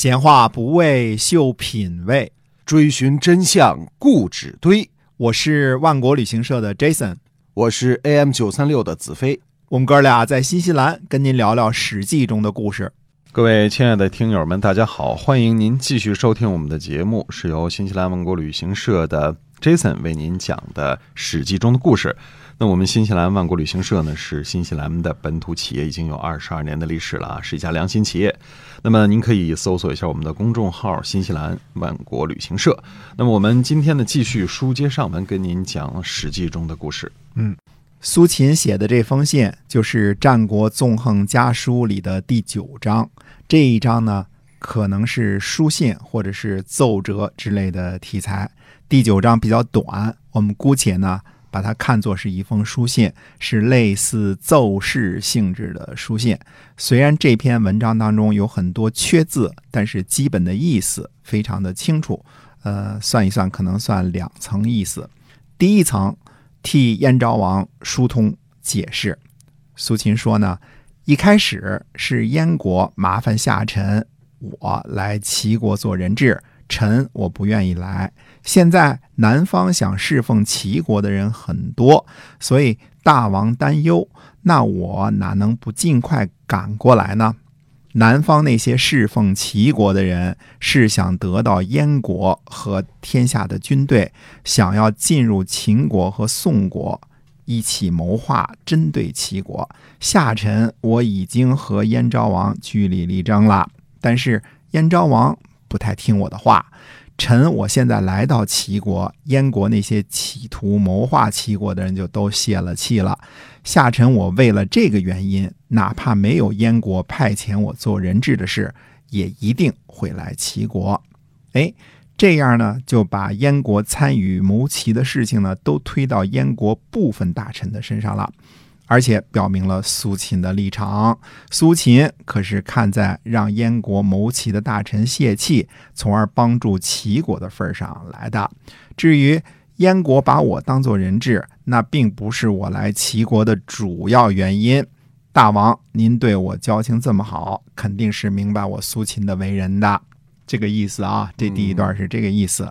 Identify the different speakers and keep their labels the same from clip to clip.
Speaker 1: 闲话不为秀品味，
Speaker 2: 追寻真相固执堆。
Speaker 1: 我是万国旅行社的 Jason，
Speaker 2: 我是 AM 九三六的子飞。
Speaker 1: 我们哥俩在新西兰跟您聊聊《史记》中的故事。
Speaker 3: 各位亲爱的听友们，大家好，欢迎您继续收听我们的节目，是由新西兰万国旅行社的 Jason 为您讲的《史记》中的故事。那我们新西兰万国旅行社呢，是新西兰的本土企业，已经有二十二年的历史了啊，是一家良心企业。那么您可以搜索一下我们的公众号“新西兰万国旅行社”。那么我们今天呢，继续书接上文，跟您讲《史记》中的故事。
Speaker 1: 嗯，苏秦写的这封信就是《战国纵横家书》里的第九章。这一章呢，可能是书信或者是奏折之类的题材。第九章比较短，我们姑且呢。把它看作是一封书信，是类似奏事性质的书信。虽然这篇文章当中有很多缺字，但是基本的意思非常的清楚。呃，算一算，可能算两层意思。第一层，替燕昭王疏通解释。苏秦说呢，一开始是燕国麻烦下臣我来齐国做人质。臣我不愿意来。现在南方想侍奉齐国的人很多，所以大王担忧。那我哪能不尽快赶过来呢？南方那些侍奉齐国的人是想得到燕国和天下的军队，想要进入秦国和宋国，一起谋划针对齐国。下臣我已经和燕昭王据理力争了，但是燕昭王。不太听我的话，臣我现在来到齐国，燕国那些企图谋划齐国的人就都泄了气了。下臣我为了这个原因，哪怕没有燕国派遣我做人质的事，也一定会来齐国。哎，这样呢，就把燕国参与谋齐的事情呢，都推到燕国部分大臣的身上了。而且表明了苏秦的立场。苏秦可是看在让燕国谋齐的大臣泄气，从而帮助齐国的份上来的。至于燕国把我当做人质，那并不是我来齐国的主要原因。大王，您对我交情这么好，肯定是明白我苏秦的为人的这个意思啊。这第一段是这个意思。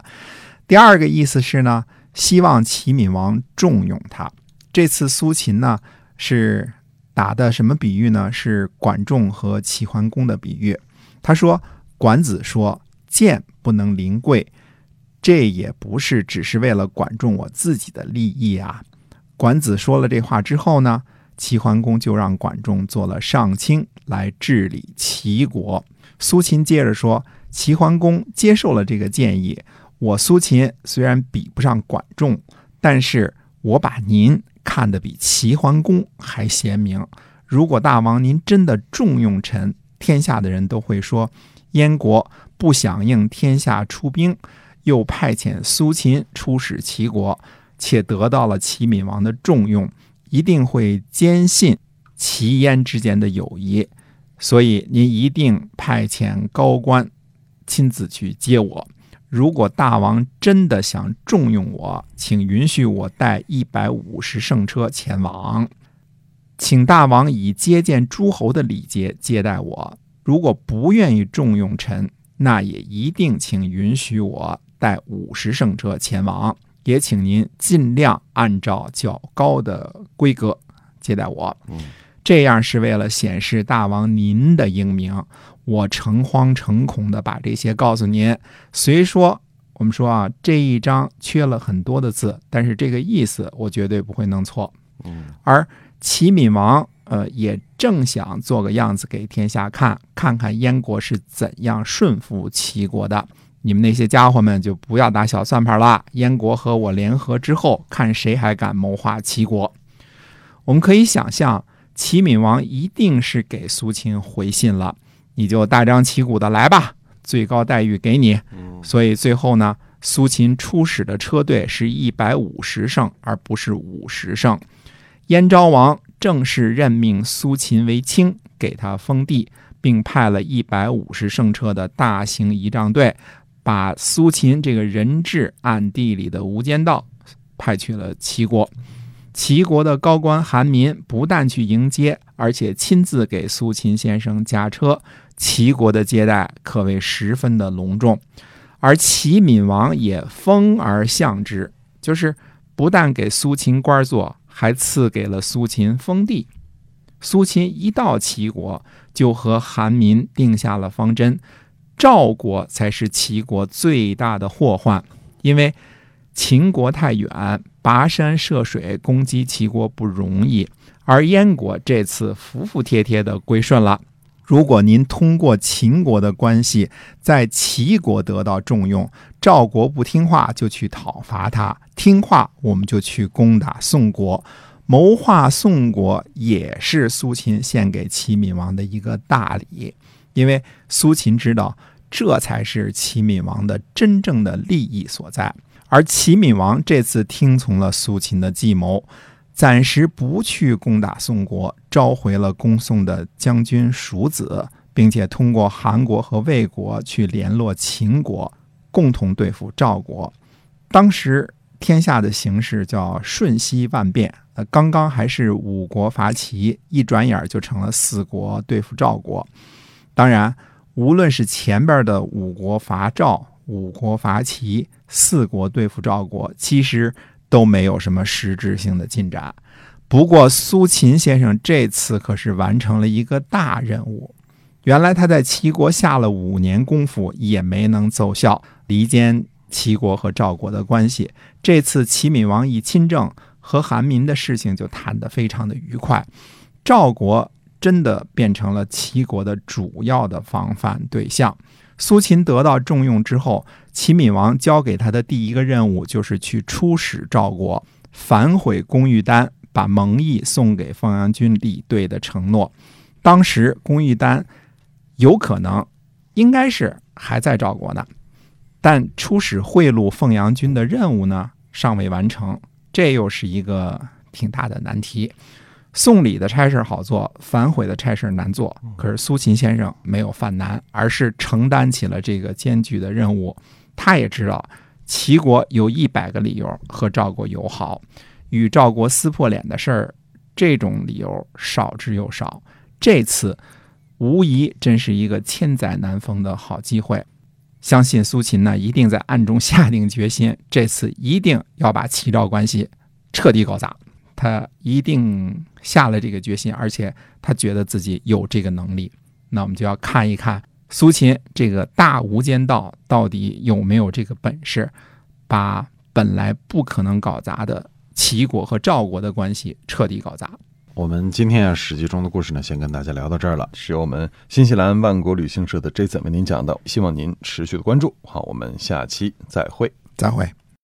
Speaker 1: 第二个意思是呢，希望齐闵王重用他。这次苏秦呢。是打的什么比喻呢？是管仲和齐桓公的比喻。他说：“管子说剑不能临贵，这也不是只是为了管仲我自己的利益啊。”管子说了这话之后呢，齐桓公就让管仲做了上卿来治理齐国。苏秦接着说：“齐桓公接受了这个建议，我苏秦虽然比不上管仲，但是我把您。”看得比齐桓公还贤明。如果大王您真的重用臣，天下的人都会说，燕国不响应天下出兵，又派遣苏秦出使齐国，且得到了齐闵王的重用，一定会坚信齐燕之间的友谊。所以您一定派遣高官亲自去接我。如果大王真的想重用我，请允许我带一百五十乘车前往，请大王以接见诸侯的礼节接待我。如果不愿意重用臣，那也一定请允许我带五十乘车前往，也请您尽量按照较高的规格接待我。这样是为了显示大王您的英明。我诚惶诚恐的把这些告诉您。虽说我们说啊，这一章缺了很多的字，但是这个意思我绝对不会弄错。
Speaker 3: 嗯，
Speaker 1: 而齐闵王呃也正想做个样子给天下看，看看燕国是怎样顺服齐国的。你们那些家伙们就不要打小算盘了。燕国和我联合之后，看谁还敢谋划齐国。我们可以想象，齐闵王一定是给苏秦回信了。你就大张旗鼓的来吧，最高待遇给你。所以最后呢，苏秦出使的车队是一百五十乘，而不是五十乘。燕昭王正式任命苏秦为卿，给他封地，并派了一百五十乘车的大型仪仗队，把苏秦这个人质暗地里的无间道派去了齐国。齐国的高官韩民不但去迎接，而且亲自给苏秦先生驾车。齐国的接待可谓十分的隆重，而齐闵王也封而相之，就是不但给苏秦官做，还赐给了苏秦封地。苏秦一到齐国，就和韩民定下了方针：赵国才是齐国最大的祸患，因为秦国太远，跋山涉水攻击齐国不容易，而燕国这次服服帖帖的归顺了。如果您通过秦国的关系在齐国得到重用，赵国不听话就去讨伐他，听话我们就去攻打宋国，谋划宋国也是苏秦献给齐闵王的一个大礼，因为苏秦知道这才是齐闵王的真正的利益所在，而齐闵王这次听从了苏秦的计谋。暂时不去攻打宋国，召回了攻宋的将军蜀子，并且通过韩国和魏国去联络秦国，共同对付赵国。当时天下的形势叫瞬息万变，呃，刚刚还是五国伐齐，一转眼就成了四国对付赵国。当然，无论是前边的五国伐赵、五国伐齐、四国对付赵国，其实。都没有什么实质性的进展。不过，苏秦先生这次可是完成了一个大任务。原来他在齐国下了五年功夫，也没能奏效，离间齐国和赵国的关系。这次齐闵王一亲政，和韩民的事情就谈得非常的愉快。赵国真的变成了齐国的主要的防范对象。苏秦得到重用之后。齐闵王交给他的第一个任务就是去出使赵国，反悔公玉丹把蒙毅送给凤阳君李队的承诺。当时公玉丹有可能应该是还在赵国呢，但出使贿赂凤阳君的任务呢尚未完成，这又是一个挺大的难题。送礼的差事好做，反悔的差事难做。可是苏秦先生没有犯难，而是承担起了这个艰巨的任务。他也知道，齐国有一百个理由和赵国友好，与赵国撕破脸的事儿，这种理由少之又少。这次无疑真是一个千载难逢的好机会。相信苏秦呢，一定在暗中下定决心，这次一定要把齐赵关系彻底搞砸。他一定下了这个决心，而且他觉得自己有这个能力。那我们就要看一看。苏秦这个大无间道到底有没有这个本事，把本来不可能搞砸的齐国和赵国的关系彻底搞砸？
Speaker 3: 我们今天啊《史记》中的故事呢，先跟大家聊到这儿了。是由我们新西兰万国旅行社的 Jason 为您讲的，希望您持续的关注。好，我们下期再会，
Speaker 1: 再会。